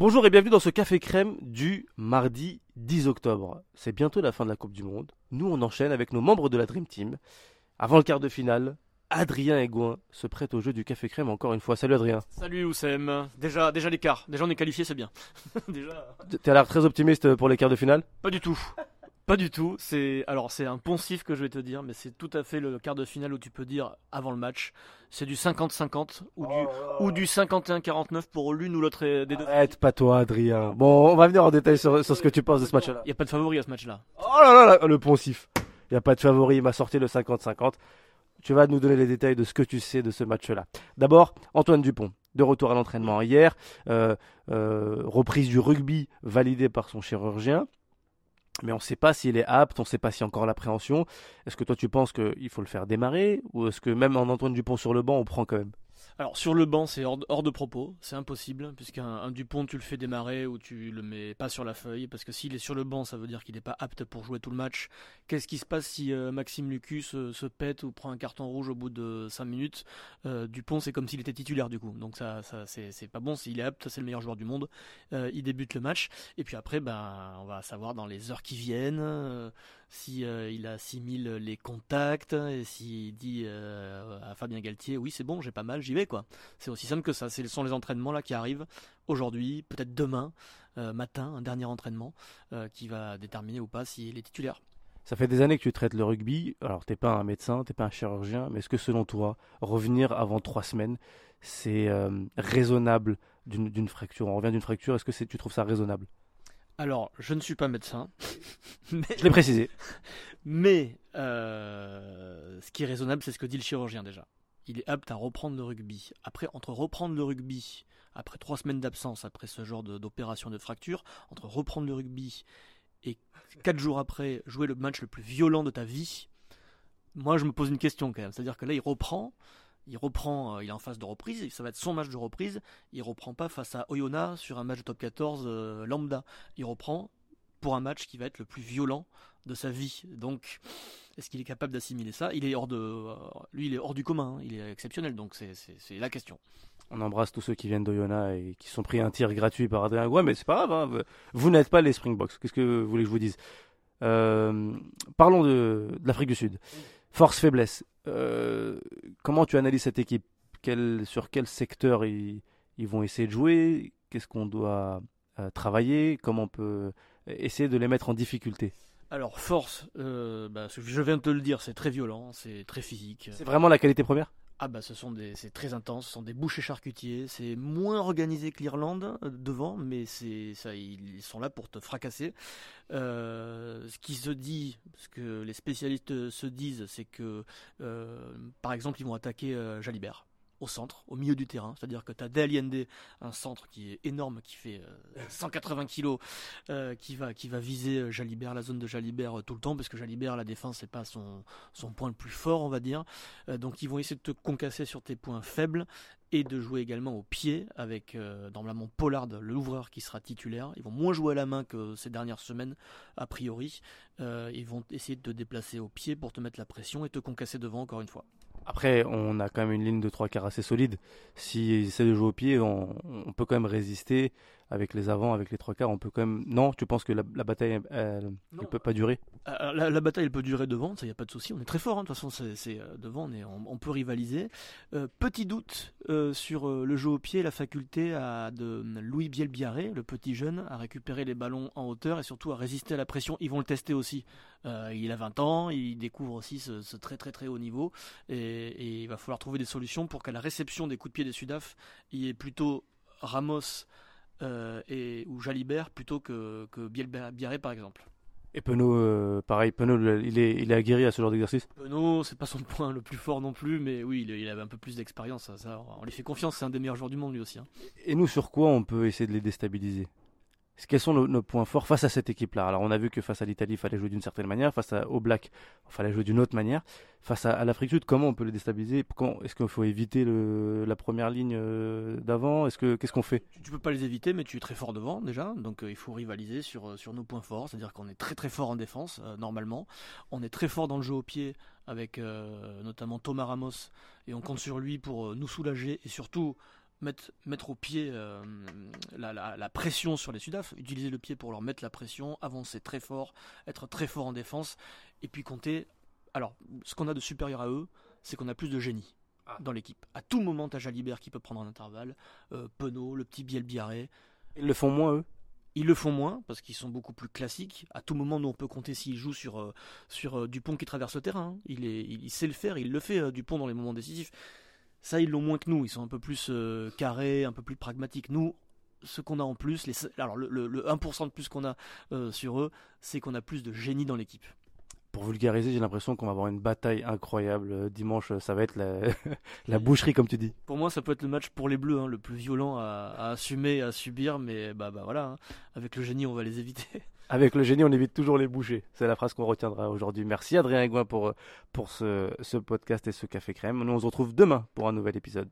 Bonjour et bienvenue dans ce café crème du mardi 10 octobre. C'est bientôt la fin de la Coupe du Monde. Nous, on enchaîne avec nos membres de la Dream Team. Avant le quart de finale, Adrien Egouin se prête au jeu du café crème encore une fois. Salut Adrien. Salut Oussem. Déjà, déjà l'écart. Déjà on est qualifié, c'est bien. déjà. T'as l'air très optimiste pour les quarts de finale? Pas du tout. Pas du tout. C'est alors c'est un poncif que je vais te dire, mais c'est tout à fait le quart de finale où tu peux dire avant le match, c'est du 50-50 ou, du, ou du 51-49 pour l'une ou l'autre des deux. Arrête pas toi Adrien. Bon, on va venir en détail sur, sur ce que tu penses de ce match-là. Il y a pas de favori à ce match-là. Oh là là, là le poncif. Il y a pas de favori. Il m'a sorti le 50-50. Tu vas nous donner les détails de ce que tu sais de ce match-là. D'abord, Antoine Dupont, de retour à l'entraînement hier, euh, euh, reprise du rugby validée par son chirurgien. Mais on ne sait pas s'il est apte, on ne sait pas s'il y a encore l'appréhension. Est-ce que toi tu penses qu'il faut le faire démarrer ou est-ce que même en Antoine Dupont sur le banc, on prend quand même? Alors sur le banc, c'est hors, hors, de propos, c'est impossible, puisqu'un Dupont, tu le fais démarrer ou tu le mets pas sur la feuille, parce que s'il est sur le banc, ça veut dire qu'il n'est pas apte pour jouer tout le match. Qu'est-ce qui se passe si euh, Maxime Lucus euh, se pète ou prend un carton rouge au bout de 5 minutes? Euh, Dupont, c'est comme s'il était titulaire du coup, donc ça, ça c'est pas bon, s'il est apte, c'est le meilleur joueur du monde, il débute le match, et puis après, ben, on va savoir dans les heures qui viennent si il assimile les contacts et s'il dit à Fabien Galtier oui c'est bon j'ai pas mal j'y vais quoi. C'est aussi simple que ça. Ce sont les entraînements là qui arrivent aujourd'hui peut-être demain matin un dernier entraînement qui va déterminer ou pas s'il est titulaire. Ça fait des années que tu traites le rugby. Alors, t'es pas un médecin, t'es pas un chirurgien, mais est-ce que selon toi, revenir avant trois semaines, c'est raisonnable d'une fracture? On revient d'une fracture, est-ce que tu trouves ça raisonnable? Alors, je ne suis pas médecin. Mais... Je l'ai précisé. Mais euh, ce qui est raisonnable, c'est ce que dit le chirurgien déjà. Il est apte à reprendre le rugby. Après, entre reprendre le rugby, après trois semaines d'absence, après ce genre d'opération de, fracture, entre reprendre le rugby et quatre jours après jouer le match le plus violent de ta vie, moi je me pose une question quand même. C'est-à-dire que là, il reprend il reprend, euh, il est en phase de reprise, ça va être son match de reprise, il reprend pas face à Oyonnax sur un match de top 14 euh, lambda, il reprend pour un match qui va être le plus violent de sa vie. Donc, est-ce qu'il est capable d'assimiler ça? Il est hors de, euh, lui, il est hors du commun, hein. il est exceptionnel, donc c'est la question. On embrasse tous ceux qui viennent d'Oyonnax et qui sont pris un tir gratuit par Adrien Ouais, mais c'est pas grave, hein. vous n'êtes pas les Springboks. Qu'est-ce que vous voulez que je vous dise? Parlons de l'Afrique du Sud. Force-faiblesse. Euh, comment tu analyses cette équipe? Sur quel secteur ils, vont essayer de jouer? Qu'est-ce qu'on doit euh, travailler? Comment on peut essayer de les mettre en difficulté? Alors force, euh, bah, je viens de te le dire, c'est très violent, c'est très physique. C'est vraiment la qualité première? Ah bah ce sont des c'est très intense, ce sont des bouchers charcutiers, c'est moins organisé que l'Irlande euh, devant, mais c'est ça ils sont là pour te fracasser. Euh, ce qui se dit, ce que les spécialistes se disent, c'est que euh, par exemple ils vont attaquer Jalibert au centre, au milieu du terrain. C'est-à-dire que tu as Daliende, un centre qui est énorme, qui fait 180 kg, qui, va, qui va viser Jalibert, la zone de Jalibert tout le temps, parce que Jalibert, la défense, n'est pas son, son point le plus fort, on va dire. Euh, donc ils vont essayer de te concasser sur tes points faibles et de jouer également au pied avec euh, normalement Pollard, l'ouvreur qui sera titulaire. Ils vont moins jouer à la main que ces dernières semaines, a priori. Euh, ils vont essayer de te déplacer au pied pour te mettre la pression et te concasser devant encore une fois. Après, on a quand même une ligne de trois quarts assez solide. S'ils essaient de jouer au pied, on, peut quand même résister avec les avants, avec les trois quarts. On peut quand même. Non, tu penses que la, bataille, elle, ne peut pas durer? Euh, la, bataille, elle peut durer devant, ça y a pas de souci. On est très fort, hein. de toute façon, c'est euh, devant, on, on, peut rivaliser. Euh, petit doute sur le jeu au pied, la faculté à, de Louis Bielbiaré, le petit jeune, à récupérer les ballons en hauteur et surtout à résister à la pression. Ils vont le tester aussi. il a 20 ans, il découvre aussi ce, très très très haut niveau et, il va falloir trouver des solutions pour qu'à la réception des coups de pied des Sudaf, il y ait plutôt Ramos et, ou Jalibert plutôt que, que Bielbiaré par exemple. Et Penaud, euh, pareil, Penaud, il est, il est aguerri à ce genre d'exercice? Penaud, c'est pas son point le plus fort non plus, mais oui, il, avait un peu plus d'expérience. Ça, on lui fait confiance, c'est un des meilleurs joueurs du monde lui aussi. Hein. Et nous, sur quoi on peut essayer de les déstabiliser? Quels sont nos, points forts face à cette équipe-là? Alors, on a vu que face à l'Italie, il fallait jouer d'une certaine manière, face à, au Black, il fallait jouer d'une autre manière. Face à, l'Afrique du Sud, comment on peut les déstabiliser? Est-ce qu'il faut éviter le, la première ligne euh, d'avant? Est-ce que Qu'est-ce qu'on fait? Tu peux pas les éviter, mais tu es très fort devant déjà, donc euh, il faut rivaliser euh, sur nos points forts, c'est-à-dire qu'on est très très fort en défense, normalement. On est très fort dans le jeu au pied, avec notamment Thomas Ramos, et on compte sur lui pour nous soulager et surtout mettre, mettre au pied euh, la, la- la pression sur les Sudaf, utiliser le pied pour leur mettre la pression, avancer très fort, être très fort en défense, et puis compter. Alors, ce qu'on a de supérieur à eux, c'est qu'on a plus de génie Ah. dans l'équipe. À tout moment, t'as Jalibert qui peut prendre un intervalle, euh, Penaud, le petit Biel Biarré. Ils le font moins, eux? Ils le font moins parce qu'ils sont beaucoup plus classiques. À tout moment, nous on peut compter s'il joue sur, euh, sur euh, Dupont qui traverse le terrain. Il, est, il, il sait le faire, il le fait euh, Dupont dans les moments décisifs. Ça, ils l'ont moins que nous. Ils sont un peu plus euh, carrés, un peu plus pragmatiques. Nous, ce qu'on a en plus, les, alors le, le- le 1% de plus qu'on a euh, sur eux, c'est qu'on a plus de génie dans l'équipe. Pour vulgariser, j'ai l'impression qu'on va avoir une bataille incroyable euh, dimanche. Ça va être la, la boucherie, comme tu dis. Pour moi, ça peut être le match pour les Bleus, hein, le plus violent à, à assumer, à subir, mais bah, bah voilà, hein. avec le génie, on va les éviter. Avec le génie, on évite toujours les bouchées. C'est la phrase qu'on retiendra aujourd'hui. Merci Adrien Aigouin pour, pour ce, ce podcast et ce café crème. Nous, on se retrouve demain pour un nouvel épisode.